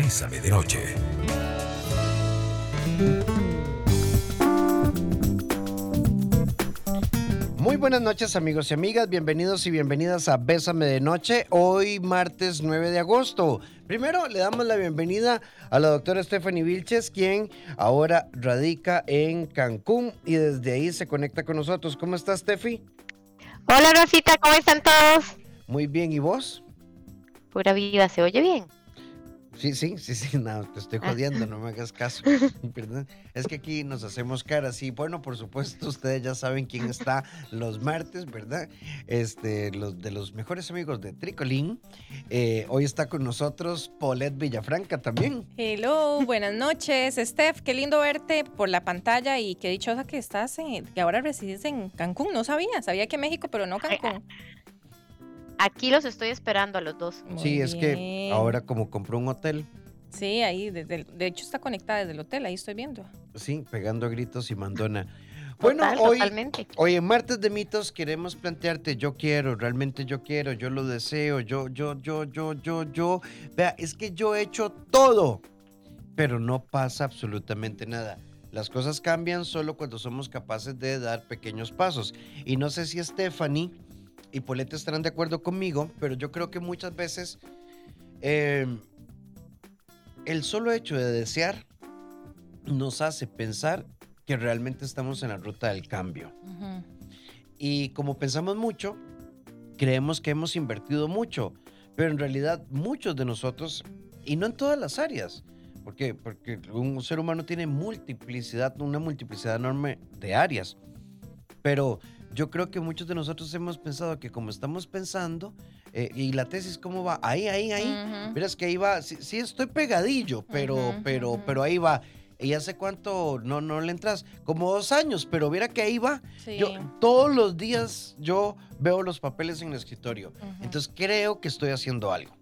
Bésame de Noche. Muy buenas noches amigos y amigas, bienvenidos y bienvenidas a Bésame de Noche, hoy martes 9 de agosto. Primero le damos la bienvenida a la doctora Stephanie Vilches, quien ahora radica en Cancún y desde ahí se conecta con nosotros. ¿Cómo estás, Steffi? Hola Rosita, ¿cómo están todos? Muy bien, ¿y vos? Pura vida, ¿se oye bien? Sí, sí, sí, sí, no, te estoy Ah. jodiendo, no me hagas caso. Perdón. Es que aquí nos hacemos caras y bueno, por supuesto, ustedes ya saben quién está los martes, ¿verdad? Este, los de los mejores amigos de Tricolín. Eh, hoy está con nosotros Paulette Villafranca también. Hello, buenas noches, Steph. Qué lindo verte por la pantalla y qué dichosa que estás, en- que ahora resides en Cancún. No sabía, sabía que México, pero no Cancún. Aquí los estoy esperando a los dos. Muy sí, es que ahora como compró un hotel, Sí, ahí, desde el- de hecho está conectada desde el hotel, ahí estoy viendo. sí, pegando gritos y mandona. Bueno, Total, hoy, totalmente. Hoy en Martes de Mitos queremos plantearte, yo quiero, realmente yo quiero, yo lo deseo, yo, yo, yo, yo, yo, yo. Vea, es que yo he hecho todo, pero no pasa absolutamente nada. Las cosas cambian solo cuando somos capaces de dar pequeños pasos. Y no sé si Stephanie y Polete estarán de acuerdo conmigo, pero yo creo que muchas veces eh, el solo hecho de desear nos hace pensar que realmente estamos en la ruta del cambio. Y como pensamos mucho, creemos que hemos invertido mucho, pero en realidad muchos de nosotros, y no en todas las áreas, porque, porque un ser humano tiene multiplicidad, una multiplicidad enorme de áreas, pero yo creo que muchos de nosotros hemos pensado que como estamos pensando, eh, y la tesis cómo va, ahí, ahí, ahí, Ujú. Verás que ahí va, sí, sí estoy pegadillo, pero, pero, pero ahí va. Y hace cuánto no, no le entras, como dos años, pero viera que ahí va. Sí. Yo todos los días yo veo los papeles en el escritorio. Entonces creo que estoy haciendo algo.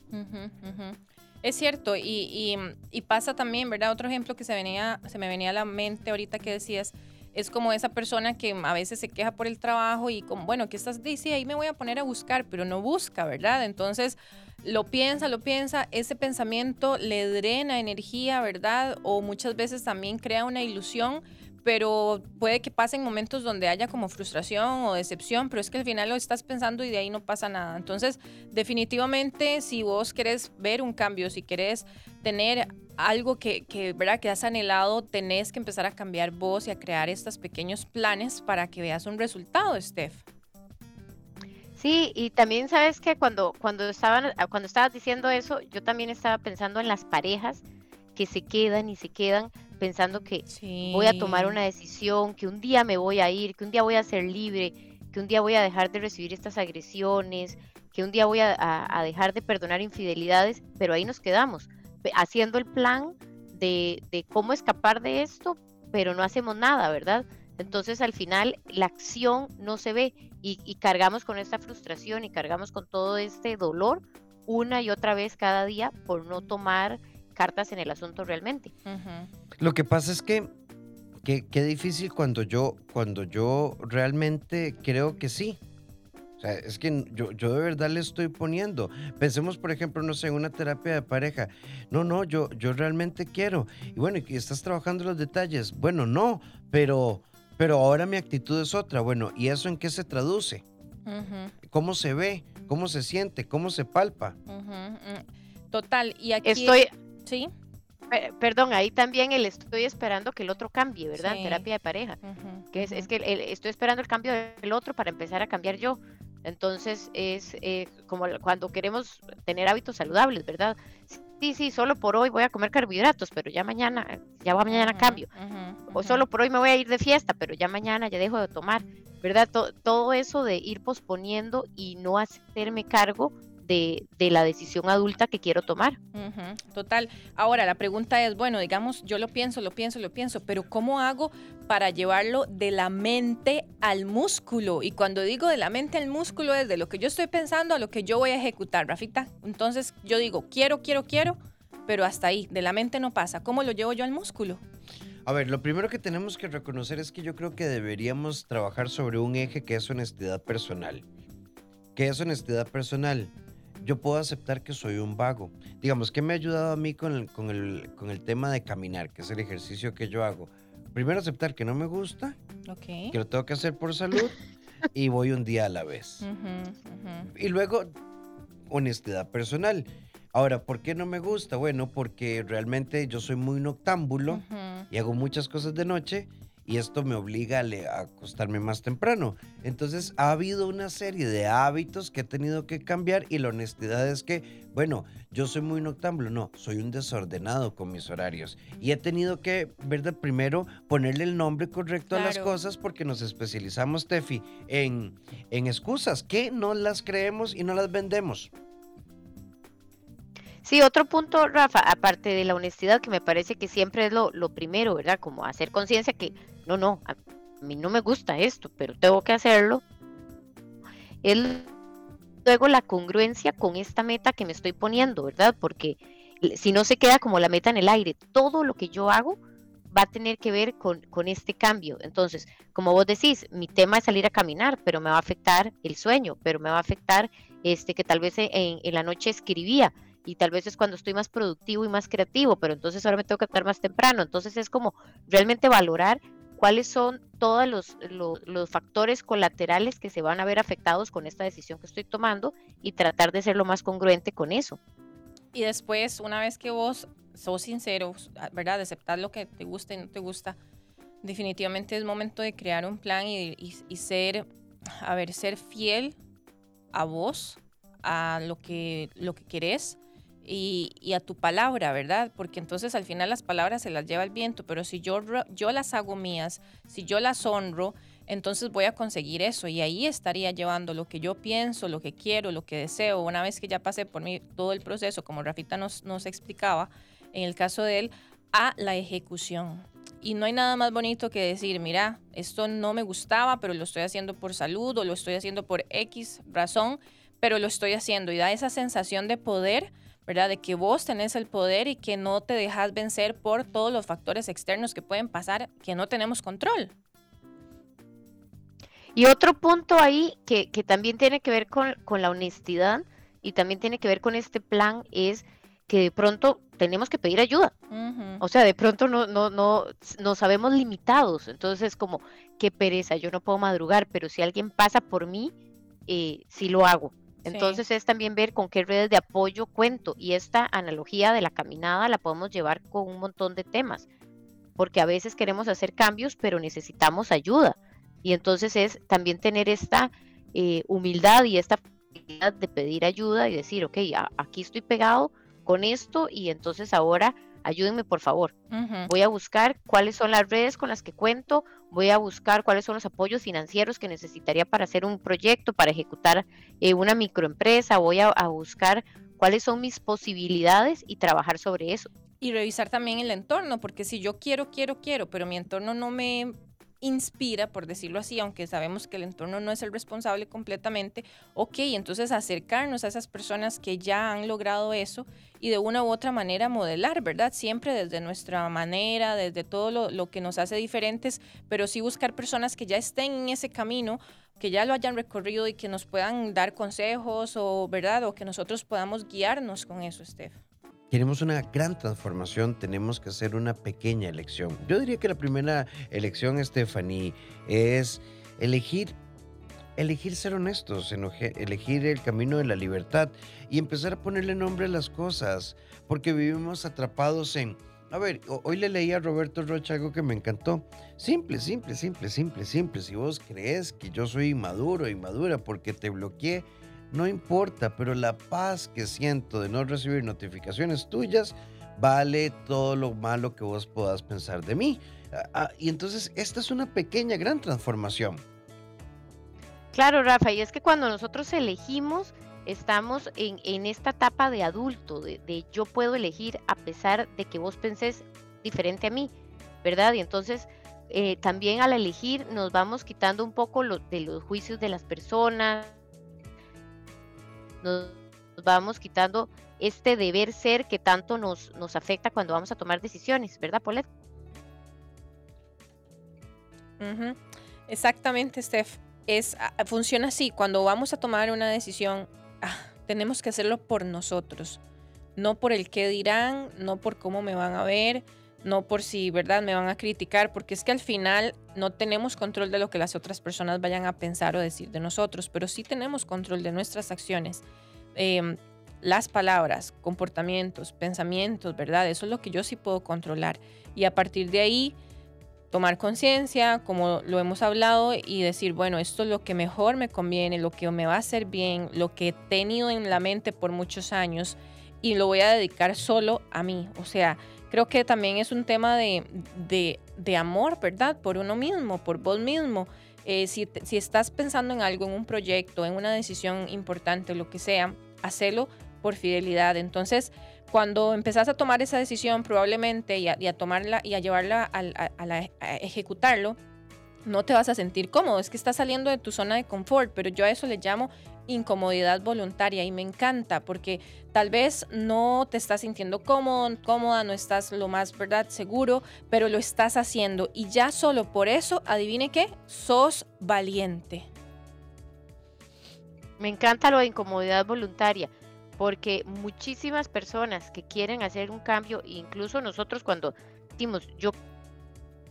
Es cierto, y, y- y pasa también, ¿verdad? Otro ejemplo que se, venía, se me venía a la mente ahorita que decías, es como esa persona que a veces se queja por el trabajo y como, bueno, que estás dice, ahí me voy a poner a buscar, pero no busca, ¿verdad? Entonces lo piensa, lo piensa, ese pensamiento le drena energía, ¿verdad? O muchas veces también crea una ilusión, pero puede que pasen momentos donde haya como frustración o decepción, pero es que al final lo estás pensando y de ahí no pasa nada. Entonces, definitivamente, si vos querés ver un cambio, si querés tener algo que, que, ¿verdad? que has anhelado, tenés que empezar a cambiar vos y a crear estos pequeños planes para que veas un resultado, Steph. Sí, y también sabes que cuando, cuando, estaban, cuando estabas diciendo eso, yo también estaba pensando en las parejas que se quedan y se quedan pensando que Sí. voy a tomar una decisión, que un día me voy a ir, que un día voy a ser libre, que un día voy a dejar de recibir estas agresiones, que un día voy a, a- a dejar de perdonar infidelidades, pero ahí nos quedamos, haciendo el plan de, de cómo escapar de esto, pero no hacemos nada, ¿verdad? Entonces al final la acción no se ve y, y cargamos con esta frustración y cargamos con todo este dolor una y otra vez cada día por no tomar cartas en el asunto realmente. Lo que pasa es que que- qué difícil cuando yo, cuando yo realmente creo que sí. O sea, es que yo, yo de verdad le estoy poniendo. Pensemos, por ejemplo, no sé, en una terapia de pareja. No, no, yo, yo realmente quiero. Y bueno, ¿y estás trabajando los detalles? Bueno, no, pero, pero ahora mi actitud es otra. Bueno, ¿y eso en qué se traduce? ¿Cómo se ve? ¿Cómo se siente? ¿Cómo se palpa? ujú. Total, y aquí... Estoy, Sí. pe- perdón, ahí también el estoy esperando que el otro cambie, ¿verdad? En Sí. terapia de pareja. Que es, es que el- estoy esperando el cambio del otro para empezar a cambiar yo. Entonces es eh, como cuando queremos tener hábitos saludables, ¿verdad? Sí, sí, solo por hoy voy a comer carbohidratos, pero ya mañana, ya va mañana Ujú, cambio. ujú, O solo por hoy me voy a ir de fiesta, pero ya mañana ya dejo de tomar, ¿verdad? To- todo eso de ir posponiendo y no hacerme cargo de, de la decisión adulta que quiero tomar. Total. Ahora, la pregunta es, bueno, digamos, yo lo pienso, lo pienso, lo pienso, pero ¿cómo hago para llevarlo de la mente al músculo? Y cuando digo de la mente al músculo es de lo que yo estoy pensando a lo que yo voy a ejecutar, Rafita. Entonces, yo digo, quiero, quiero, quiero, pero hasta ahí, de la mente no pasa. ¿Cómo lo llevo yo al músculo? A ver, lo primero que tenemos que reconocer es que yo creo que deberíamos trabajar sobre un eje que es honestidad personal. ¿Qué es honestidad personal? Yo puedo aceptar que soy un vago. Digamos, ¿qué me ha ayudado a mí con el, con el, con el tema de caminar, que es el ejercicio que yo hago? Primero aceptar que no me gusta, Ok. que lo tengo que hacer por salud y voy un día a la vez. Ujú, ujú. Y luego, honestidad personal. Ahora, ¿por qué no me gusta? Bueno, porque realmente yo soy muy noctámbulo Ujú. y hago muchas cosas de noche y esto me obliga a, acostarme más temprano. Entonces ha habido una serie de hábitos que he tenido que cambiar y la honestidad es que, bueno, yo soy muy noctámbulo, no, soy un desordenado con mis horarios y he tenido que, ¿verdad? Primero ponerle el nombre correcto a las cosas porque nos especializamos, Tefi, en, en excusas que no las creemos y no las vendemos. Sí, otro punto, Rafa, aparte de la honestidad, que me parece que siempre es lo, primero, ¿verdad? Como hacer conciencia que, no, no, a mí no me gusta esto, pero tengo que hacerlo. Es luego la congruencia con esta meta que me estoy poniendo, ¿verdad? Porque si no se queda como la meta en el aire, todo lo que yo hago va a tener que ver con, con este cambio. Entonces, como vos decís, mi tema es salir a caminar, pero me va a afectar el sueño, pero me va a afectar este que tal vez en la noche escribía y tal vez es cuando estoy más productivo y más creativo, pero entonces ahora me tengo que estar más temprano. Entonces es como realmente valorar cuáles son todos los, lo- los factores colaterales que se van a ver afectados con esta decisión que estoy tomando y tratar de ser lo más congruente con eso. Y después, una vez que vos sos sincero, ¿verdad? De aceptar lo que te gusta y no te gusta, definitivamente es momento de crear un plan y, y- y ser, a ver, ser fiel a vos, a lo que, lo que querés y, a tu palabra, ¿verdad? Porque entonces al final las palabras se las lleva el viento, pero si yo, yo las hago mías, si yo las honro, entonces voy a conseguir eso y ahí estaría llevando lo que yo pienso, lo que quiero, lo que deseo. Una vez que ya pasé por mí todo el proceso, como Rafita nos, nos explicaba, en el caso de él, a la ejecución. Y no hay nada más bonito que decir, mira, esto no me gustaba, pero lo estoy haciendo por salud o lo estoy haciendo por X razón, pero lo estoy haciendo. Y da esa sensación de poder, ¿verdad? De que vos tenés el poder y que no te dejas vencer por todos los factores externos que pueden pasar que no tenemos control. Y otro punto ahí que, que también tiene que ver con, con la honestidad y también tiene que ver con este plan es que de pronto tenemos que pedir ayuda. O sea, de pronto no, no, no, nos sabemos limitados. Entonces es como, qué pereza, yo no puedo madrugar, pero si alguien pasa por mí, eh, sí lo hago. Entonces es también ver con qué redes de apoyo cuento. Y esta analogía de la caminada la podemos llevar con un montón de temas. Porque a veces queremos hacer cambios, pero necesitamos ayuda. Y entonces es también tener esta eh, humildad y esta de pedir ayuda y decir, ok, aquí estoy pegado con esto y entonces ahora ayúdenme por favor. Voy a buscar cuáles son las redes con las que cuento, voy a buscar cuáles son los apoyos financieros que necesitaría para hacer un proyecto, para ejecutar eh, una microempresa, voy a, a buscar cuáles son mis posibilidades y trabajar sobre eso. Y revisar también el entorno, porque si yo quiero, quiero, quiero, pero mi entorno no me inspira, por decirlo así, aunque sabemos que el entorno no es el responsable completamente, ok, entonces acercarnos a esas personas que ya han logrado eso y de una u otra manera modelar, ¿verdad? Siempre desde nuestra manera, desde todo lo, lo que nos hace diferentes, pero sí buscar personas que ya estén en ese camino, que ya lo hayan recorrido y que nos puedan dar consejos o, ¿verdad? O que nosotros podamos guiarnos con eso, Steph. Queremos una gran transformación, tenemos que hacer una pequeña elección. Yo diría que la primera elección, Stephanie, es elegir, elegir ser honestos, elegir el camino de la libertad y empezar a ponerle nombre a las cosas, porque vivimos atrapados en... A ver, ho- hoy le leí a Roberto Rocha algo que me encantó. Simple, simple, simple, simple, simple. Si vos crees que yo soy inmaduro, inmadura porque te bloqueé, no importa, pero la paz que siento de no recibir notificaciones tuyas vale todo lo malo que vos puedas pensar de mí. Ah, ah, y entonces esta es una pequeña, gran transformación. Claro, Rafa, y es que cuando nosotros elegimos, estamos en, en esta etapa de adulto, de, yo puedo elegir a pesar de que vos pensés diferente a mí, ¿verdad? Y entonces eh, también al elegir nos vamos quitando un poco lo- de los juicios de las personas, nos vamos quitando este deber ser que tanto nos, nos afecta cuando vamos a tomar decisiones, ¿verdad, Paulette? Ujú. Exactamente, Steph. Es, ah, funciona así. Cuando vamos a tomar una decisión, ah, tenemos que hacerlo por nosotros, no por el qué dirán, no por cómo me van a ver, no por si, ¿verdad?, me van a criticar, porque es que al final no tenemos control de lo que las otras personas vayan a pensar o decir de nosotros, pero sí tenemos control de nuestras acciones. Em, las palabras, comportamientos, pensamientos, ¿verdad? Eso es lo que yo sí puedo controlar. Y a partir de ahí, tomar conciencia, como lo hemos hablado, y decir, bueno, esto es lo que mejor me conviene, lo que me va a hacer bien, lo que he tenido en la mente por muchos años, y lo voy a dedicar solo a mí. O sea, creo que también es un tema de, de, amor, ¿verdad? Por uno mismo, por vos mismo. Eh, si, si estás pensando en algo, en un proyecto, en una decisión importante, lo que sea, hacelo por fidelidad. Entonces, cuando empezás a tomar esa decisión probablemente y a, tomarla y a llevarla a, ejecutarlo, no te vas a sentir cómodo, es que estás saliendo de tu zona de confort, pero yo a eso le llamo incomodidad voluntaria y me encanta porque tal vez no te estás sintiendo cómodo, cómoda, no estás lo más, ¿verdad?, seguro, pero lo estás haciendo y ya solo por eso, adivine qué, sos valiente. Me encanta lo de incomodidad voluntaria porque muchísimas personas que quieren hacer un cambio, incluso nosotros cuando decimos yo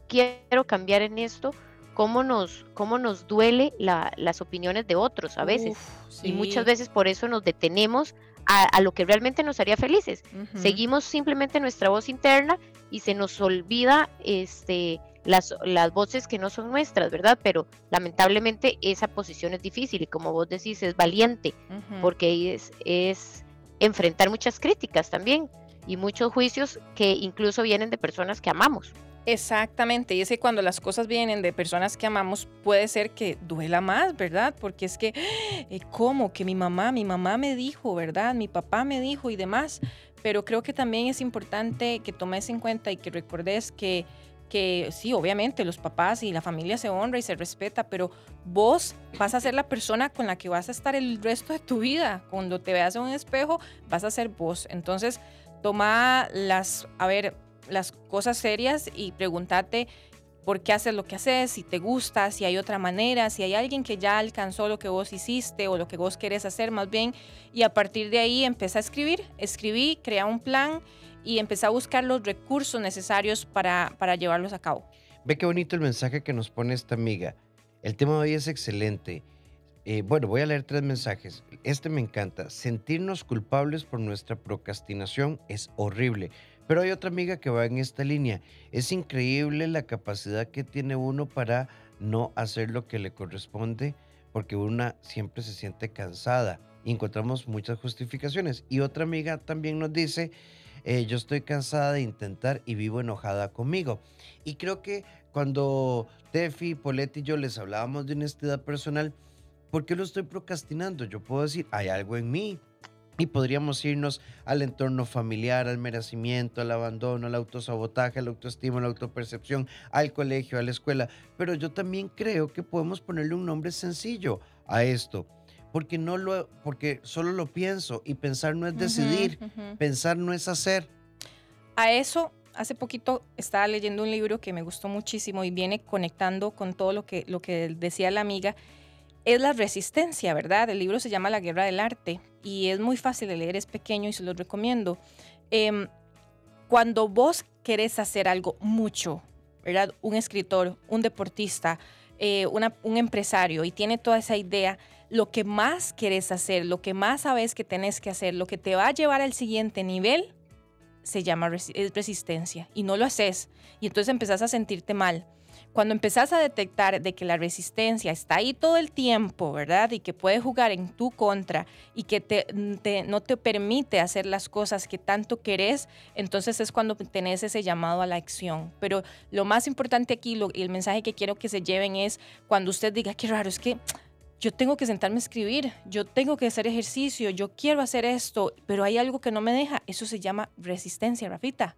quiero cambiar en esto, cómo nos, cómo nos duele las opiniones de otros a veces. Y muchas veces por eso nos detenemos a, lo que realmente nos haría felices. Seguimos simplemente nuestra voz interna y se nos olvida este, las, las voces que no son nuestras, ¿verdad? Pero lamentablemente esa posición es difícil y como vos decís, es valiente, porque es, es enfrentar muchas críticas también y muchos juicios que incluso vienen de personas que amamos. Exactamente, y es que cuando las cosas vienen de personas que amamos puede ser que duela más, ¿verdad? Porque es que, eh, ¿cómo? Que mi mamá, mi mamá me dijo, ¿verdad? Mi papá me dijo y demás, pero creo que también es importante que tomes en cuenta y que recordes que que sí, obviamente los papás y la familia se honra y se respeta, pero vos vas a ser la persona con la que vas a estar el resto de tu vida. Cuando te veas en un espejo, vas a ser vos. Entonces, toma las, a ver, las cosas serias y pregúntate por qué haces lo que haces, si te gusta, si hay otra manera, si hay alguien que ya alcanzó lo que vos hiciste o lo que vos querés hacer más bien. Y a partir de ahí empieza a escribir, escribí, crea un plan y empecé a buscar los recursos necesarios para, para llevarlos a cabo. Ve qué bonito el mensaje que nos pone esta amiga. El tema de hoy es excelente. Eh, bueno, voy a leer tres mensajes. Este me encanta. Sentirnos culpables por nuestra procrastinación es horrible. Pero hay otra amiga que va en esta línea. Es increíble la capacidad que tiene uno para no hacer lo que le corresponde porque una siempre se siente cansada. Y encontramos muchas justificaciones. Y otra amiga también nos dice, eh, yo estoy cansada de intentar y vivo enojada conmigo. Y creo que cuando Tefi, Poletti y yo les hablábamos de honestidad personal, ¿por qué lo estoy procrastinando? Yo puedo decir, hay algo en mí. Y podríamos irnos al entorno familiar, al merecimiento, al abandono, al autosabotaje, al autoestima, a la autopercepción, al colegio, a la escuela. Pero yo también creo que podemos ponerle un nombre sencillo a esto porque no lo porque solo lo pienso y pensar no es decidir, pensar no es hacer. A eso hace poquito estaba leyendo un libro que me gustó muchísimo y viene conectando con todo lo que lo que decía la amiga es la resistencia, ¿verdad? El libro se llama La Guerra del Arte y es muy fácil de leer, es pequeño y se lo recomiendo. Em, cuando vos querés hacer algo mucho, ¿verdad? Un escritor, un deportista, eh, un empresario y tiene toda esa idea, lo que más quieres hacer, lo que más sabes que tenés que hacer, lo que te va a llevar al siguiente nivel, se llama resistencia y no lo haces. Y entonces empezás a sentirte mal. Cuando empezás a detectar de que la resistencia está ahí todo el tiempo, ¿verdad? Y que puede jugar en tu contra y que te, no te permite hacer las cosas que tanto querés, entonces es cuando tenés ese llamado a la acción. Pero lo más importante aquí y el mensaje que quiero que se lleven es cuando usted diga, qué raro, es que yo tengo que sentarme a escribir, yo tengo que hacer ejercicio, yo quiero hacer esto, pero hay algo que no me deja. Eso se llama resistencia, Rafita.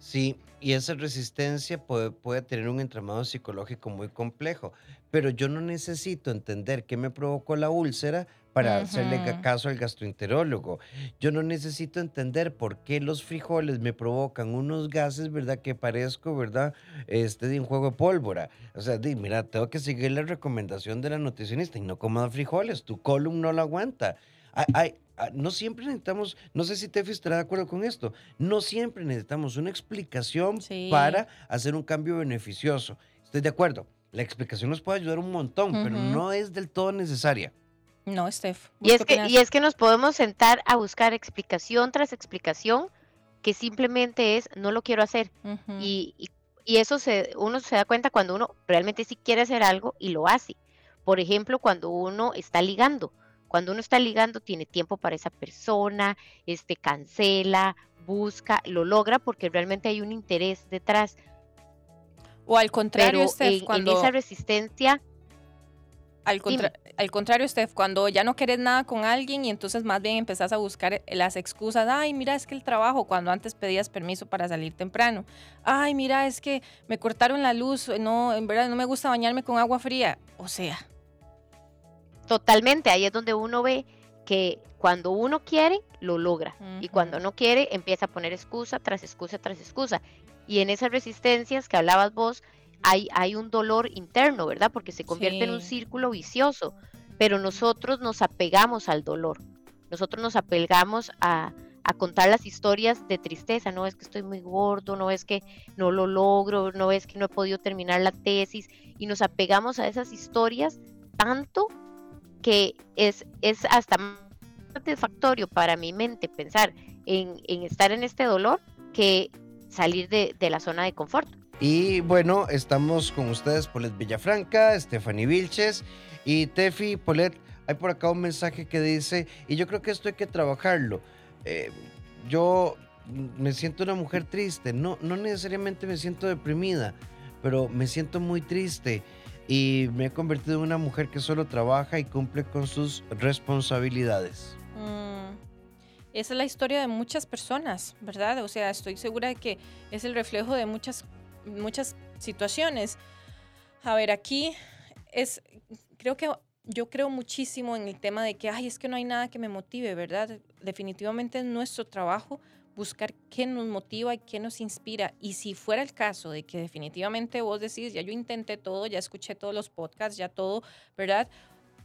Sí, y esa resistencia puede, puede, tener un entramado psicológico muy complejo, pero yo no necesito entender qué me provocó la úlcera para hacerle caso al gastroenterólogo. Yo no necesito entender por qué los frijoles me provocan unos gases, ¿verdad? Que parezco, ¿verdad? Este de un juego de pólvora. O sea, di, mira, tengo que seguir la recomendación de la nutricionista y no comas frijoles, tu column no lo aguanta. Hay, hay- ah, no siempre necesitamos, no sé si Tefi estará de acuerdo con esto, no siempre necesitamos una explicación Sí. para hacer un cambio beneficioso. Estoy de acuerdo. La explicación nos puede ayudar un montón, pero no es del todo necesaria. No, Steph. Y ¿vos es, que, y es que nos podemos sentar a buscar explicación tras explicación que simplemente es no lo quiero hacer. Y, y- y eso se, uno se da cuenta cuando uno realmente sí quiere hacer algo y lo hace. Por ejemplo, cuando uno está ligando. Cuando uno está ligando, tiene tiempo para esa persona, este, cancela, busca, lo logra porque realmente hay un interés detrás. O al contrario, Pero Steph, en, en cuando... esa resistencia, Al, contra- al contrario, Steph, cuando ya no querés nada con alguien y entonces más bien empezás a buscar las excusas, ay, mira, es que el trabajo, cuando antes pedías permiso para salir temprano, ay, mira, es que me cortaron la luz, no, en verdad no me gusta bañarme con agua fría, o sea, totalmente, ahí es donde uno ve que cuando uno quiere, lo logra. Y cuando no quiere, empieza a poner excusa tras excusa tras excusa. Y en esas resistencias que hablabas vos, hay, hay un dolor interno, ¿verdad? Porque se convierte en un círculo vicioso. Pero nosotros nos apegamos al dolor. Nosotros nos apegamos a, a contar las historias de tristeza. No es que estoy muy gordo, no es que no lo logro, no es que no he podido terminar la tesis. Y nos apegamos a esas historias tanto que es, es hasta más satisfactorio para mi mente pensar en, en estar en este dolor que salir de, de la zona de confort. Y bueno, estamos con ustedes, Polet Villafranca, Stephanie Vilches y Tefi Polet. Hay por acá un mensaje que dice, y yo creo que esto hay que trabajarlo. eh, yo me siento una mujer triste, no, no necesariamente me siento deprimida, pero me siento muy triste y me he convertido en una mujer que solo trabaja y cumple con sus responsabilidades. Mm, Esa es la historia de muchas personas, ¿verdad? O sea, estoy segura de que es el reflejo de muchas, muchas situaciones. A ver, aquí es, creo que yo creo muchísimo en el tema de que, ay, es que no hay nada que me motive, ¿verdad? Definitivamente es nuestro trabajo buscar qué nos motiva y qué nos inspira. Y si fuera el caso de que definitivamente vos decís, ya yo intenté todo, ya escuché todos los podcasts, ya todo, ¿verdad?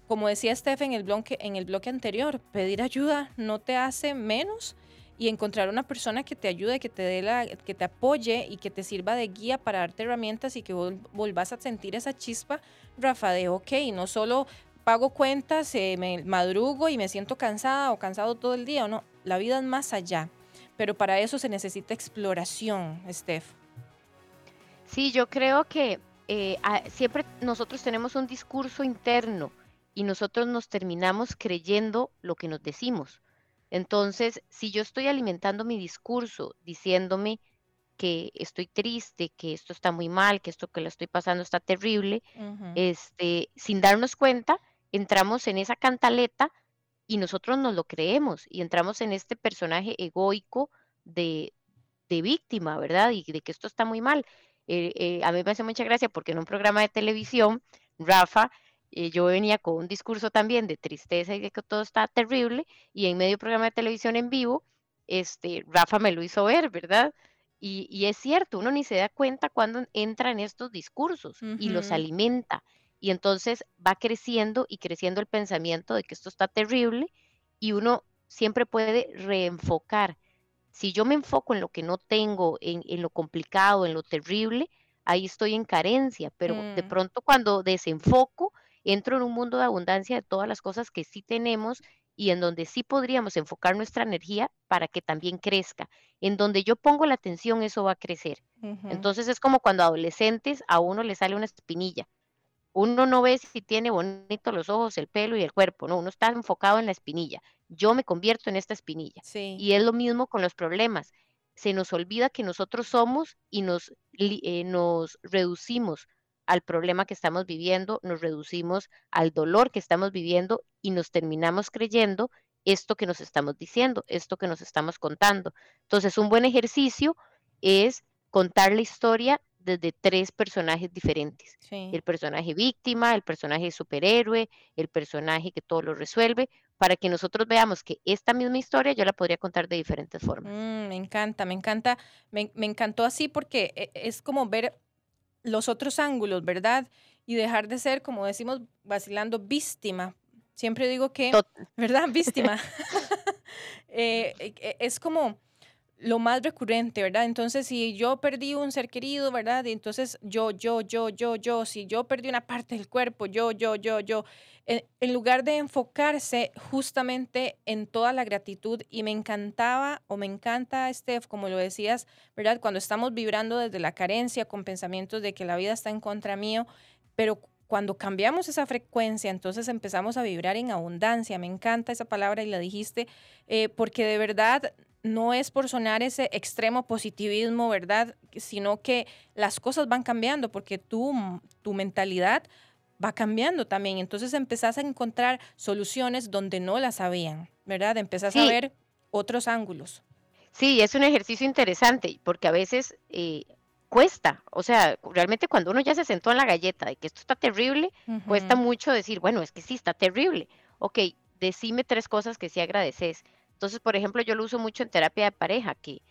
como decía Steph en el, bloque, en el bloque anterior, pedir ayuda no te hace menos y encontrar una persona que te ayude, que te, dé la, que te apoye y que te sirva de guía para darte herramientas y que vol- volvás a sentir esa chispa, Rafa, de ok, no solo pago cuentas, eh, me madrugo y me siento cansada o cansado todo el día, no, la vida es más allá, pero para eso se necesita exploración, Steph. Sí, yo creo que eh, a- siempre nosotros tenemos un discurso interno y nosotros nos terminamos creyendo lo que nos decimos. Entonces, si yo estoy alimentando mi discurso diciéndome que estoy triste, que esto está muy mal, que esto que le estoy pasando está terrible, este, sin darnos cuenta, entramos en esa cantaleta y nosotros nos lo creemos y entramos en este personaje egoico de, de víctima, ¿verdad? Y de que esto está muy mal. Eh, eh, a mí me hace mucha gracia porque en un programa de televisión, Rafa, eh, yo venía con un discurso también de tristeza y de que todo está terrible y en medio programa de televisión en vivo, este, Rafa me lo hizo ver, ¿verdad? Y, y es cierto, uno ni se da cuenta cuando entra en estos discursos y los alimenta. Y entonces va creciendo y creciendo el pensamiento de que esto está terrible y uno siempre puede reenfocar. Si yo me enfoco en lo que no tengo, en, en lo complicado, en lo terrible, ahí estoy en carencia, pero de Mm. pronto cuando desenfoco, entro en un mundo de abundancia de todas las cosas que sí tenemos y en donde sí podríamos enfocar nuestra energía para que también crezca. En donde yo pongo la atención, eso va a crecer. Entonces es como cuando adolescentes a uno le sale una espinilla. Uno no ve si tiene bonito los ojos, el pelo y el cuerpo, no, uno está enfocado en la espinilla. Yo me convierto en esta espinilla. sí. Y es lo mismo con los problemas. Se nos olvida que nosotros somos y nos, eh, nos reducimos al problema que estamos viviendo, nos reducimos al dolor que estamos viviendo y nos terminamos creyendo esto que nos estamos diciendo, esto que nos estamos contando. Entonces, un buen ejercicio es contar la historia desde tres personajes diferentes. sí. El personaje víctima, el personaje superhéroe, el personaje que todo lo resuelve, para que nosotros veamos que esta misma historia yo la podría contar de diferentes formas. Mm, me encanta, me encanta, me, me encantó así porque e- es como ver los otros ángulos, ¿verdad? Y dejar de ser, como decimos, vacilando víctima, Siempre digo que, ¿verdad? Víctima. Eh, eh, es como lo más recurrente, ¿verdad? Entonces, si yo perdí un ser querido, ¿verdad? Entonces yo, yo, yo, yo, yo, si yo perdí una parte del cuerpo, yo, yo, yo, yo, en, lugar de enfocarse justamente en toda la gratitud, y me encantaba o me encanta, Steph, como lo decías, ¿verdad? Cuando estamos vibrando desde la carencia con pensamientos de que la vida está en contra mío, pero cuando cambiamos esa frecuencia, entonces empezamos a vibrar en abundancia. Me encanta esa palabra y la dijiste, eh, porque de verdad no es por sonar ese extremo positivismo, ¿verdad? Sino que las cosas van cambiando porque tú, tu mentalidad va cambiando también. Entonces empezás a encontrar soluciones donde no las habían, ¿verdad? Empezás a ver otros ángulos. Sí, es un ejercicio interesante porque a veces eh, cuesta, o sea, realmente cuando uno ya se sentó en la galleta de que esto está terrible, cuesta mucho decir, bueno, es que sí, está terrible. Ok, decime tres cosas que sí agradeces entonces, por ejemplo, yo lo uso mucho en terapia de pareja, que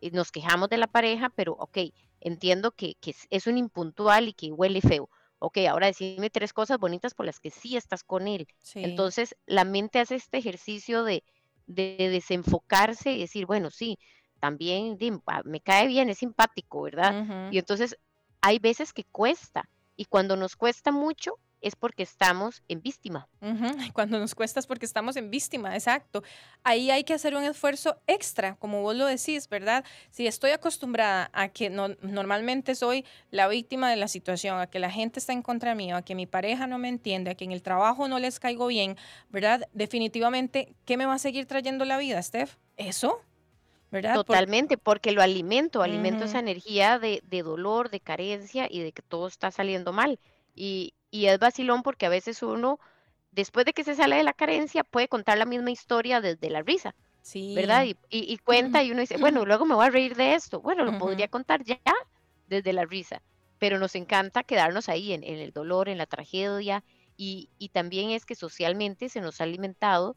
eh, nos quejamos de la pareja, pero ok, entiendo que, es un impuntual y que huele feo. Ok, ahora decime tres cosas bonitas por las que sí estás con él. Entonces, la mente hace este ejercicio de, desenfocarse y decir, bueno, sí, también me cae bien, es simpático, ¿verdad? Y entonces, hay veces que cuesta. Y cuando nos cuesta mucho, es porque estamos en víctima. Cuando nos cuesta es porque estamos en víctima, exacto. Ahí hay que hacer un esfuerzo extra, como vos lo decís, ¿verdad? Si estoy acostumbrada a que no, normalmente soy la víctima de la situación, a que la gente está en contra mío, a que mi pareja no me entiende, a que en el trabajo no les caigo bien, ¿verdad? Definitivamente, ¿qué me va a seguir trayendo la vida, Steph? Eso. ¿verdad? Totalmente, porque lo alimento, alimento esa energía de, de dolor, de carencia y de que todo está saliendo mal. Y, y es vacilón porque a veces uno, después de que se sale de la carencia, puede contar la misma historia desde la risa. Sí. ¿Verdad? Y, cuenta y uno dice, bueno, luego me voy a reír de esto. Bueno, lo podría contar ya desde la risa, pero nos encanta quedarnos ahí en, el dolor, en la tragedia, y, también es que socialmente se nos ha alimentado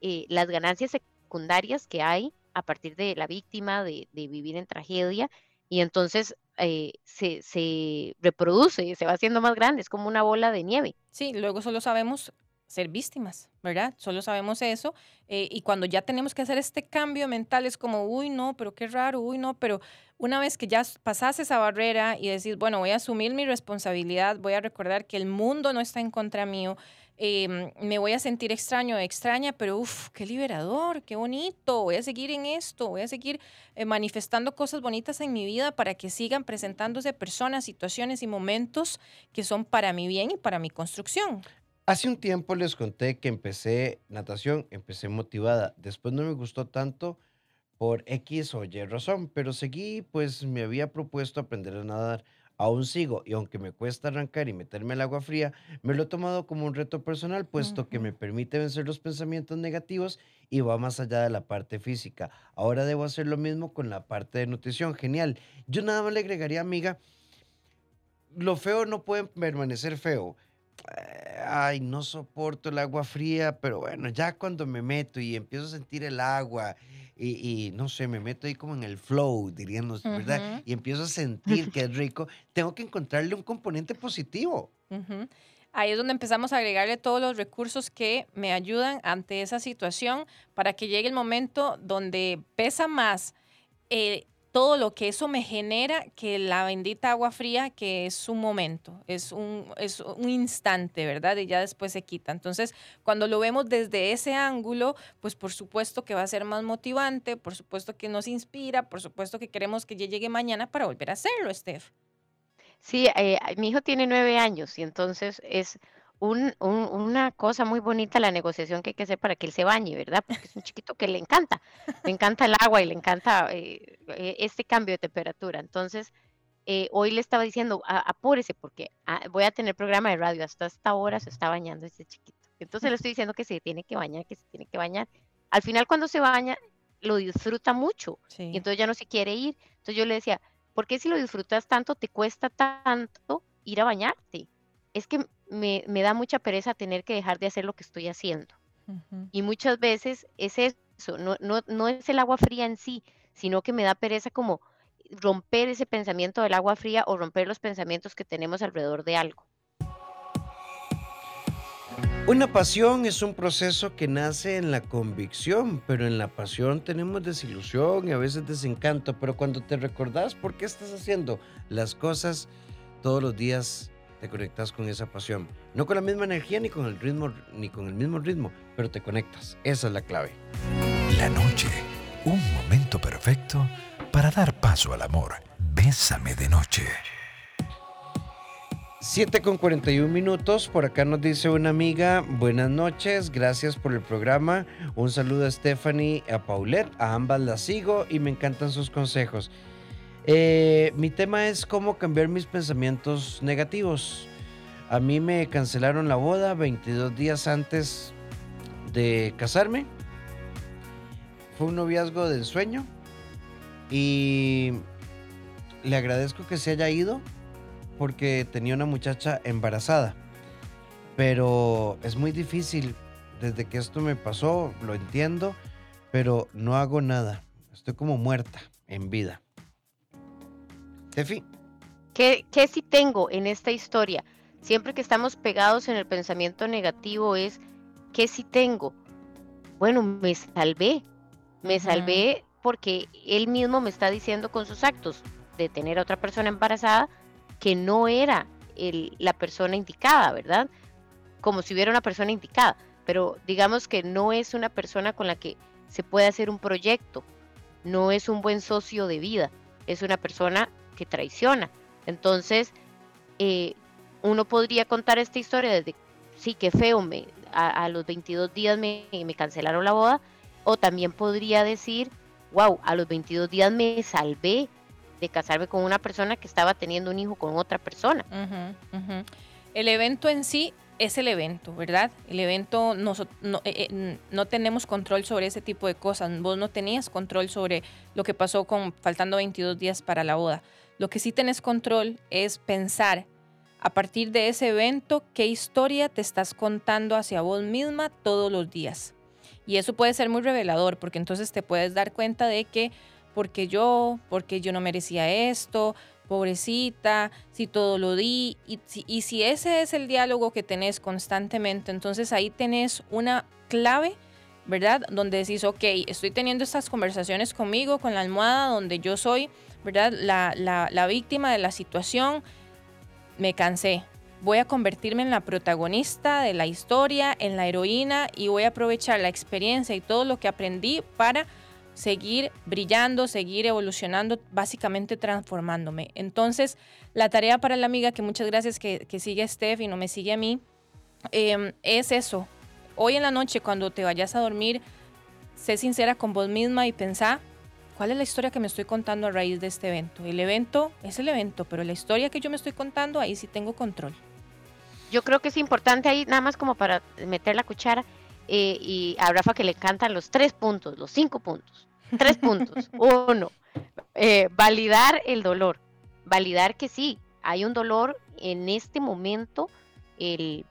eh, las ganancias secundarias que hay a partir de la víctima, de, de vivir en tragedia, y entonces eh, se, se reproduce, se va haciendo más grande, es como una bola de nieve. Sí, luego solo sabemos ser víctimas, ¿verdad? Solo sabemos eso. Eh, y cuando ya tenemos que hacer este cambio mental, es como, uy, no, pero qué raro, uy, no, pero una vez que ya pasas esa barrera y decís, bueno, voy a asumir mi responsabilidad, voy a recordar que el mundo no está en contra mío, Em, me voy a sentir extraño, extraña, pero uff, qué liberador, qué bonito, voy a seguir en esto, voy a seguir eh, manifestando cosas bonitas en mi vida para que sigan presentándose personas, situaciones y momentos que son para mi bien y para mi construcción. Hace un tiempo les conté que empecé natación, empecé motivada, después no me gustó tanto por X o Y razón, pero seguí, pues me había propuesto aprender a nadar aún sigo y aunque me cuesta arrancar y meterme al agua fría, me lo he tomado como un reto personal, puesto que me permite vencer los pensamientos negativos y va más allá de la parte física. Ahora debo hacer lo mismo con la parte de nutrición. Genial. Yo nada más le agregaría, amiga, lo feo no puede permanecer feo. Ay, no soporto el agua fría, pero bueno, ya cuando me meto y empiezo a sentir el agua y, no sé, me meto ahí como en el flow, diríamos, ¿verdad? Y empiezo a sentir que es rico, tengo que encontrarle un componente positivo. Ahí es donde empezamos a agregarle todos los recursos que me ayudan ante esa situación para que llegue el momento donde pesa más eh, todo lo que eso me genera que la bendita agua fría, que es un momento, es un, es un instante, ¿verdad? Y ya después se quita. Entonces, cuando lo vemos desde ese ángulo, pues por supuesto que va a ser más motivante, por supuesto que nos inspira, por supuesto que queremos que ya llegue mañana para volver a hacerlo, Steph. Sí, eh, mi hijo tiene nueve años y entonces es una cosa muy bonita la negociación que hay que hacer para que él se bañe, ¿verdad? Porque es un chiquito que le encanta, le encanta el agua y le encanta eh, eh, este cambio de temperatura. Entonces, eh, hoy le estaba diciendo, apúrese porque ah, voy a tener programa de radio, hasta esta hora se está bañando este chiquito. Entonces le estoy diciendo que se tiene que bañar, que se tiene que bañar. Al final cuando se baña, lo disfruta mucho y entonces ya no se quiere ir. Entonces yo le decía, ¿por qué si lo disfrutas tanto, te cuesta tanto ir a bañarte? Es que me, da mucha pereza tener que dejar de hacer lo que estoy haciendo. Y muchas veces es eso, no, no, no es el agua fría en sí, sino que me da pereza como romper ese pensamiento del agua fría o romper los pensamientos que tenemos alrededor de algo. Una pasión es un proceso que nace en la convicción, pero en la pasión tenemos desilusión y a veces desencanto, pero cuando te recordás por qué estás haciendo las cosas todos los días te conectas con esa pasión. No con la misma energía ni con el ritmo ni con el mismo ritmo, pero te conectas. Esa es la clave. La noche, un momento perfecto para dar paso al amor. Bésame de noche. 7 con 41 minutos. Por acá nos dice una amiga, buenas noches, gracias por el programa. Un saludo a Stephanie, a Paulette, a ambas las sigo y me encantan sus consejos. Eh, mi tema es cómo cambiar mis pensamientos negativos. A mí me cancelaron la boda 22 días antes de casarme. Fue un noviazgo de ensueño y le agradezco que se haya ido porque tenía una muchacha embarazada. Pero es muy difícil. Desde que esto me pasó, lo entiendo, pero no hago nada. Estoy como muerta en vida. Tefi. ¿Qué, ¿Qué sí tengo en esta historia? Siempre que estamos pegados en el pensamiento negativo es, ¿qué sí tengo? Bueno, me salvé. Me salvé porque él mismo me está diciendo con sus actos de tener a otra persona embarazada, que no era la persona indicada, ¿verdad? Como si hubiera una persona indicada, pero digamos que no es una persona con la que se puede hacer un proyecto, no es un buen socio de vida, es una persona que traiciona. Entonces, eh, uno podría contar esta historia desde, sí, qué feo, me, a, los 22 días me, cancelaron la boda, o también podría decir, wow, a los 22 días me salvé de casarme con una persona que estaba teniendo un hijo con otra persona. El evento en sí es el evento, ¿verdad? El evento no, no, eh, eh, no, tenemos control sobre ese tipo de cosas. Vos no tenías control sobre lo que pasó con faltando 22 días para la boda. Lo que sí tenés control es pensar a partir de ese evento qué historia te estás contando hacia vos misma todos los días. Y eso puede ser muy revelador porque entonces te puedes dar cuenta de que porque yo, porque yo no merecía esto, pobrecita, si todo lo di. Y, y si ese es el diálogo que tenés constantemente, entonces ahí tenés una clave, ¿verdad? Donde decís, ok, estoy teniendo estas conversaciones conmigo, con la almohada, donde yo soy, ¿verdad? La, la, víctima de la situación. Me cansé. Voy a convertirme en la protagonista de la historia, en la heroína y voy a aprovechar la experiencia y todo lo que aprendí para seguir brillando, seguir evolucionando, básicamente transformándome. Entonces, la tarea para la amiga, que muchas gracias que, sigue a Steph y no me sigue a mí, em, es eso. Hoy en la noche, cuando te vayas a dormir, sé sincera con vos misma y pensá cuál es la historia que me estoy contando a raíz de este evento. El evento es el evento, pero la historia que yo me estoy contando, ahí sí tengo control. Yo creo que es importante ahí, nada más como para meter la cuchara, eh, y a Rafa que le encantan los tres puntos, los cinco puntos. Tres puntos. Uno, eh, validar el dolor. Validar que sí, hay un dolor en este momento, el,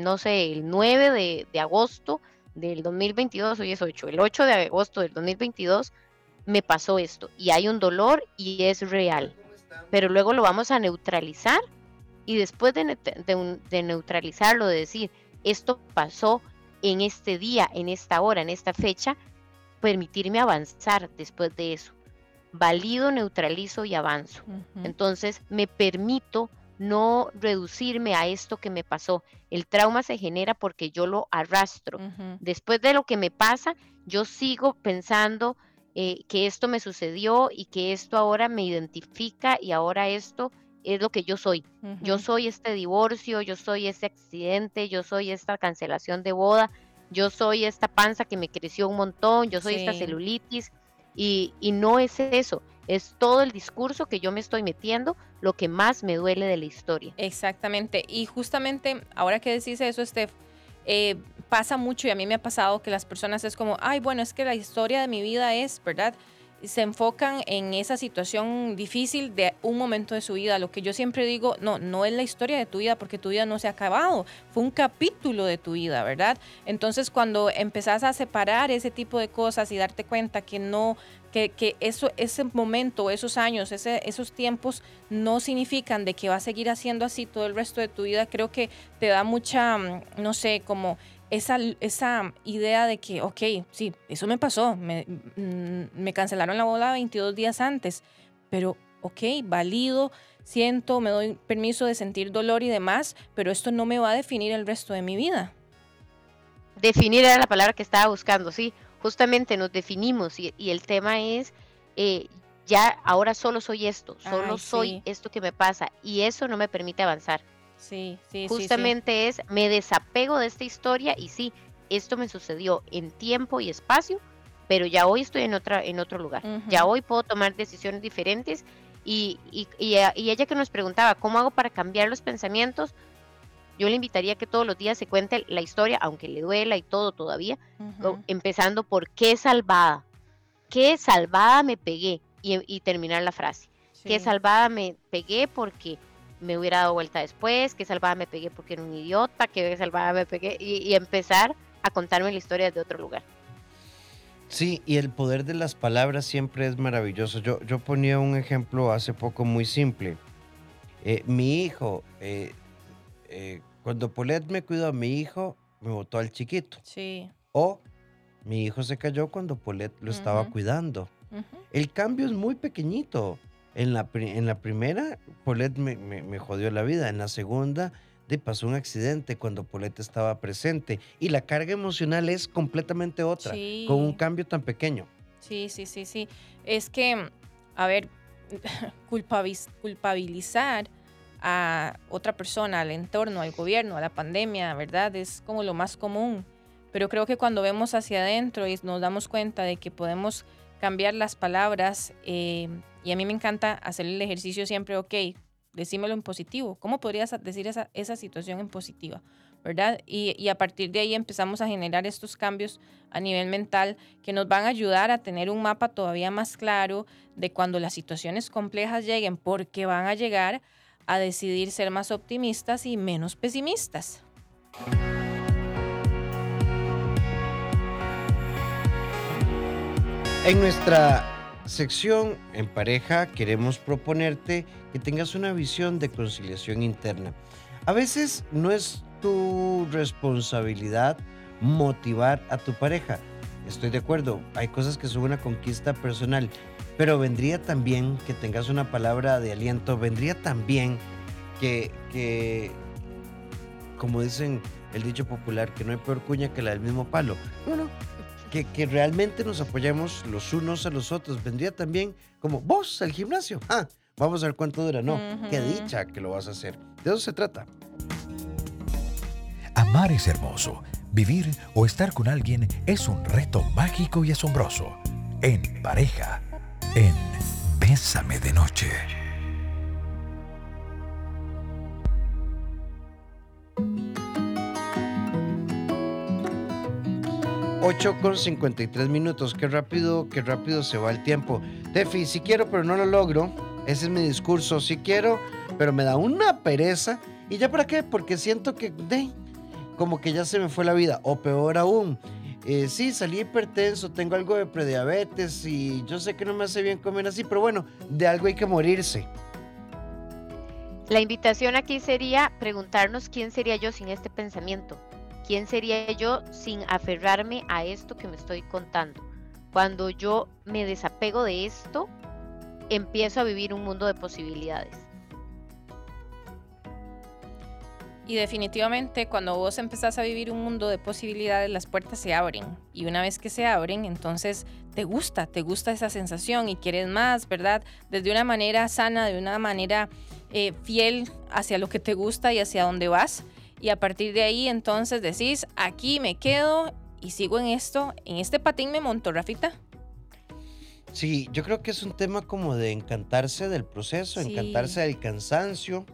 no sé, el 9 de, agosto del 2022, hoy es 8, el 8 de agosto del 2022 me pasó esto y hay un dolor y es real. Pero luego lo vamos a neutralizar y después de, de neutralizarlo, de decir, esto pasó, en este día, en esta hora, en esta fecha, permitirme avanzar después de eso. Valido, neutralizo y avanzo. Entonces me permito no reducirme a esto que me pasó. El trauma se genera porque yo lo arrastro. Después de lo que me pasa, yo sigo pensando eh, que esto me sucedió y que esto ahora me identifica y ahora esto es lo que yo soy. Yo soy este divorcio, yo soy este accidente, yo soy esta cancelación de boda, yo soy esta panza que me creció un montón, yo soy esta celulitis y, y, no es eso, es todo el discurso que yo me estoy metiendo lo que más me duele de la historia. Exactamente, y justamente ahora que decís eso, Steph, eh, pasa mucho y a mí me ha pasado que las personas es como, ay, bueno, es que la historia de mi vida es, ¿verdad? se enfocan en esa situación difícil de un momento de su vida. Lo que yo siempre digo, no, no es la historia de tu vida porque tu vida no se ha acabado, fue un capítulo de tu vida, ¿verdad? Entonces cuando empezás a separar ese tipo de cosas y darte cuenta que no que, eso, ese momento, esos años, esos tiempos no significan de que va a seguir haciendo así todo el resto de tu vida. Creo que te da mucha, mm, no sé, como esa, esa idea de que, ok, sí, eso me pasó, me, mm, cancelaron la boda 22 días antes, pero ok, válido, siento, me doy permiso de sentir dolor y demás, pero esto no me va a definir el resto de mi vida. Definir era la palabra que estaba buscando, sí, justamente nos definimos y, y el tema es, eh, ya ahora solo soy esto, solo Ay, soy esto que me pasa y eso no me permite avanzar. Sí, sí, sí, sí. Justamente es, me desapego de esta historia y sí, esto me sucedió en tiempo y espacio, pero ya hoy estoy en, otra, en otro lugar. Ya hoy puedo tomar decisiones diferentes y, y, y ella que nos preguntaba, ¿cómo hago para cambiar los pensamientos? Yo le invitaría a que todos los días se cuente la historia, aunque le duela y todo todavía, empezando por qué salvada, qué salvada me pegué y, y terminar la frase. Qué salvada me pegué porque me hubiera dado vuelta después, qué salvada me pegué porque era un idiota, qué salvada me pegué y, y empezar a contarme la historia desde otro lugar. Sí, y el poder de las palabras siempre es maravilloso. Yo, yo ponía un ejemplo hace poco muy simple. Eh, mi hijo, eh, eh, cuando Polet me cuidó a mi hijo, me botó al chiquito. Sí. O mi hijo se cayó cuando Polet lo estaba Ujú. cuidando. Ujú. El cambio es muy pequeñito. En la, en la primera, Polet me, me- me jodió la vida. En la segunda, de pasó un accidente cuando Polet estaba presente. Y la carga emocional es completamente otra, con un Sí. cambio tan pequeño. Sí, sí, sí, sí. Es que, a ver, culpabilizar a otra persona, al entorno, al gobierno, a la pandemia, ¿verdad? Es como lo más común. Pero creo que cuando vemos hacia adentro y nos damos cuenta de que podemos cambiar las palabras, eh, y a mí me encanta hacer el ejercicio siempre, ok, decímelo en positivo. ¿Cómo podrías decir esa, esa situación en positiva? ¿Verdad? Y, y a partir de ahí empezamos a generar estos cambios a nivel mental que nos van a ayudar a tener un mapa todavía más claro de cuando las situaciones complejas lleguen, porque van a llegar a decidir ser más optimistas y menos pesimistas. En nuestra sección en pareja queremos proponerte que tengas una visión de conciliación interna. A veces no es tu responsabilidad motivar a tu pareja. Estoy de acuerdo, hay cosas que son una conquista personal, pero vendría también que tengas una palabra de aliento, vendría también que, que como dicen el dicho popular, que no hay peor cuña que la del mismo palo. No, no, que, que realmente nos apoyemos los unos a los otros. Vendría también como vos al gimnasio. Ah, vamos a ver cuánto dura. No, qué dicha que lo vas a hacer. De eso se trata. Amar es hermoso. Vivir o estar con alguien es un reto mágico y asombroso. En pareja. En Bésame de Noche. 8 con 53 minutos. Qué rápido, qué rápido se va el tiempo. Tefi, si quiero, pero no lo logro. Ese es mi discurso. Si quiero, pero me da una pereza. ¿Y ya para qué? Porque siento que, de, como que ya se me fue la vida. O peor aún, eh, sí, salí hipertenso, tengo algo de prediabetes y yo sé que no me hace bien comer así, pero bueno, de algo hay que morirse. La invitación aquí sería preguntarnos quién sería yo sin este pensamiento. ¿Quién sería yo sin aferrarme a esto que me estoy contando? Cuando yo me desapego de esto, empiezo a vivir un mundo de posibilidades. Y definitivamente cuando vos empezás a vivir un mundo de posibilidades, las puertas se abren. Y una vez que se abren, entonces te gusta, te gusta esa sensación y quieres más, ¿verdad? Desde una manera sana, de una manera eh, fiel hacia lo que te gusta y hacia dónde vas. Y a partir de ahí entonces decís, aquí me quedo y sigo en esto, en este patín me monto, Rafita. Sí, yo creo que es un tema como de encantarse del proceso, Sí. encantarse del cansancio.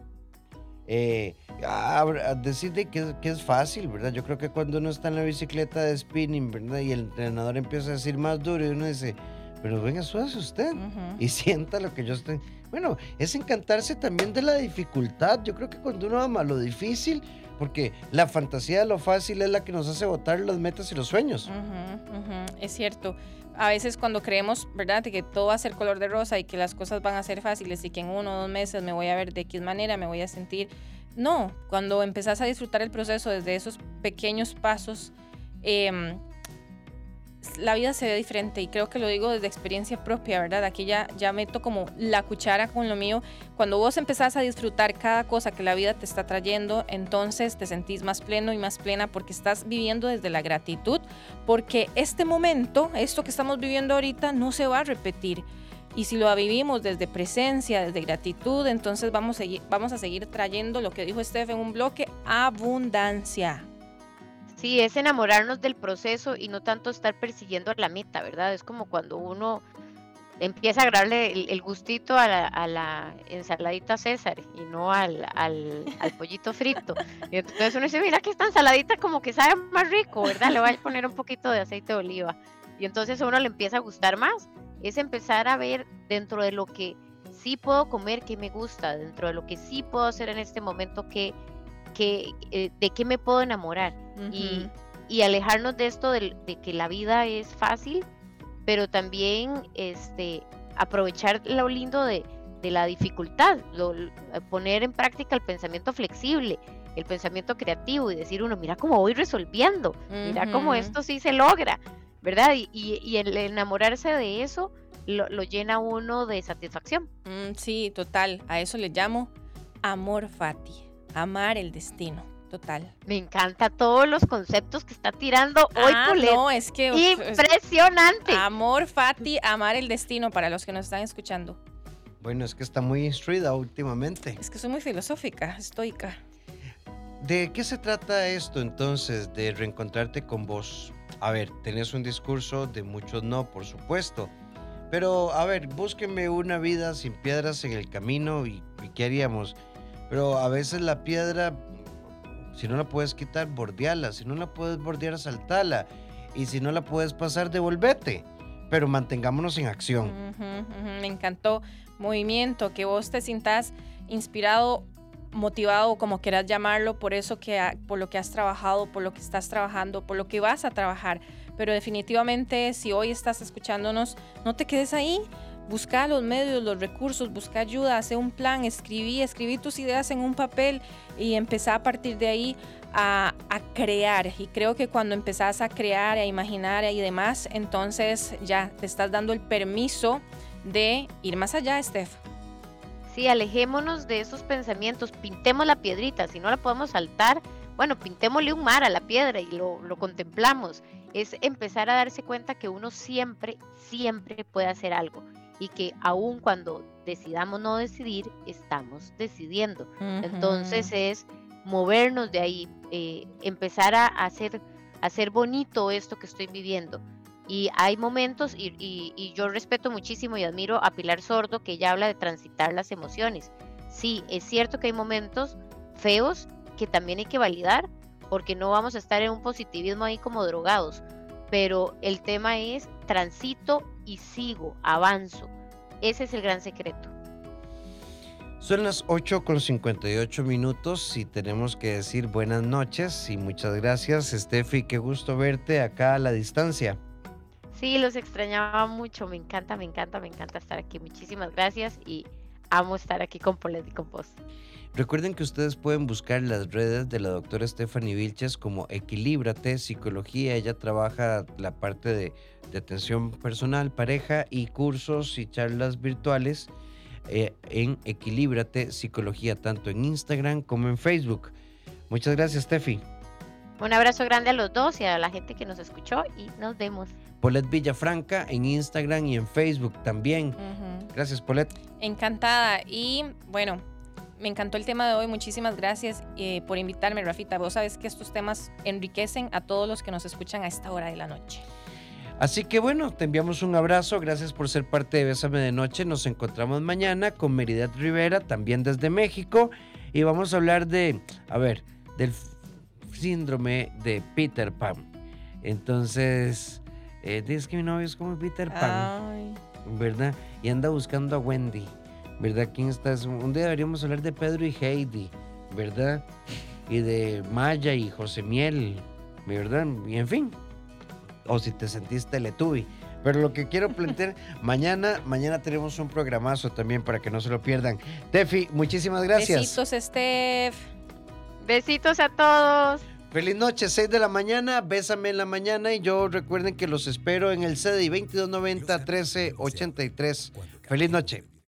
Eh, a, a decir de que, es- que es fácil, ¿verdad? Yo creo que cuando uno está en la bicicleta de spinning, ¿verdad? Y el entrenador empieza a decir más duro y uno dice, pero venga, súbase usted y sienta lo que yo estoy. Bueno, es encantarse también de la dificultad. Yo creo que cuando uno ama lo difícil, porque la fantasía de lo fácil es la que nos hace botar las metas y los sueños. Es cierto. A veces cuando creemos, ¿verdad?, de que todo va a ser color de rosa y que las cosas van a ser fáciles y que en uno o dos meses me voy a ver de qué manera, me voy a sentir. No, cuando empezás a disfrutar el proceso desde esos pequeños pasos, eh, la vida se ve diferente y creo que lo digo desde experiencia propia, ¿verdad? Aquí ya, ya meto como la cuchara con lo mío. Cuando vos empezás a disfrutar cada cosa que la vida te está trayendo, entonces te sentís más pleno y más plena porque estás viviendo desde la gratitud, porque este momento, esto que estamos viviendo ahorita, no se va a repetir. Y si lo vivimos desde presencia, desde gratitud, entonces vamos a seguir, trayendo lo que dijo Steph en un bloque, abundancia. Sí, es enamorarnos del proceso y no tanto estar persiguiendo la meta, ¿verdad? Es como cuando uno empieza a agarrarle el, gustito a la, ensaladita César y no al, al, pollito frito. Y entonces uno dice, mira que esta ensaladita como que sabe más rico, ¿verdad? Le voy a poner un poquito de aceite de oliva. Y entonces a uno le empieza a gustar más. Es empezar a ver dentro de lo que sí puedo comer, que me gusta, dentro de lo que sí puedo hacer en este momento, que que, eh, de qué me puedo enamorar y, alejarnos de esto de, que la vida es fácil, pero también este, aprovechar lo lindo de, la dificultad, poner en práctica el pensamiento flexible, el pensamiento creativo y decir uno, mira cómo voy resolviendo, mira cómo esto sí se logra, ¿verdad? Y, el enamorarse de eso lo, llena uno de satisfacción. Mm, sí, total, a eso le llamo amor fati amar el destino. Total. Me encanta todos los conceptos que está tirando hoy ah, No, es que impresionante. Amor, Fati, amar el destino para los que nos están escuchando. Bueno, es que está muy instruida últimamente. Es que soy muy filosófica, estoica. ¿De qué se trata esto entonces de reencontrarte con vos? A ver, tenés un discurso de muchos no, por supuesto. Pero, a ver, búsqueme una vida sin piedras en el camino y, y ¿qué haríamos? Pero a veces la piedra, si no la puedes quitar, bordeala. Si no la puedes bordear, saltala. Y si no la puedes pasar, devolvete. Pero mantengámonos en acción. Me encantó. Movimiento, que vos te sintas inspirado motivado, como quieras llamarlo, por eso que por lo que has trabajado, por lo que estás trabajando, por lo que vas a trabajar. Pero definitivamente, si hoy estás escuchándonos, no te quedes ahí busca los medios, los recursos, busca ayuda, hace un plan, escribí, escribí tus ideas en un papel y empezá a partir de ahí a, crear. Y creo que cuando empezás a crear, a imaginar y demás, entonces ya te estás dando el permiso de ir más allá, Steph. Sí, alejémonos de esos pensamientos, pintemos la piedrita, si no la podemos saltar, bueno, pintémosle un mar a la piedra y lo, lo contemplamos. Es empezar a darse cuenta que uno siempre, siempre puede hacer algo y que aun cuando decidamos no decidir, estamos decidiendo. Entonces es movernos de ahí, eh, empezar a hacer, hacer bonito esto que estoy viviendo. Y hay momentos, y, yo respeto muchísimo y admiro a Pilar Sordo, que ella habla de transitar las emociones. Sí, es cierto que hay momentos feos que también hay que validar, porque no vamos a estar en un positivismo ahí como drogados. Pero el tema es transito y sigo, avanzo. Ese es el gran secreto. Son las 8 con 58 minutos y tenemos que decir buenas noches y muchas gracias, Steffi. Qué gusto verte acá a la distancia. Sí, los extrañaba mucho. Me encanta, me encanta, me encanta estar aquí. Muchísimas gracias y amo estar aquí con Polet y con Post. Recuerden que ustedes pueden buscar las redes de la doctora Stephanie Vilches como Equilíbrate Psicología. Ella trabaja la parte de, atención personal, pareja y cursos y charlas virtuales eh, en Equilíbrate Psicología, tanto en Instagram como en Facebook. Muchas gracias, Steffi. Un abrazo grande a los dos y a la gente que nos escuchó y nos vemos. Polet Villafranca en Instagram y en Facebook también. Gracias, Polet. Encantada. Y bueno, me encantó el tema de hoy. Muchísimas gracias eh, por invitarme, Rafita. Vos sabes que estos temas enriquecen a todos los que nos escuchan a esta hora de la noche. Así que bueno, te enviamos un abrazo. Gracias por ser parte de Bésame de Noche. Nos encontramos mañana con Meridad Rivera, también desde México. Y vamos a hablar de, a ver, del síndrome de Peter Pan. Entonces, eh, dices que mi novio es como Peter Pan. ¿Verdad? Y anda buscando a Wendy. ¿verdad? ¿Quién está? Un día deberíamos hablar de Pedro y Heidi, ¿verdad? Y de Maya y José Miel, ¿verdad? Y en fin. O si te sentiste Letubi. Pero lo que quiero plantear, mañana, mañana tenemos un programazo también para que no se lo pierdan. Tefi, muchísimas gracias. Besitos, Steph. Besitos a todos. Feliz noche, 6 de la mañana, bésame en la mañana y yo recuerden que los espero en el CDI 2290 1383. Feliz noche.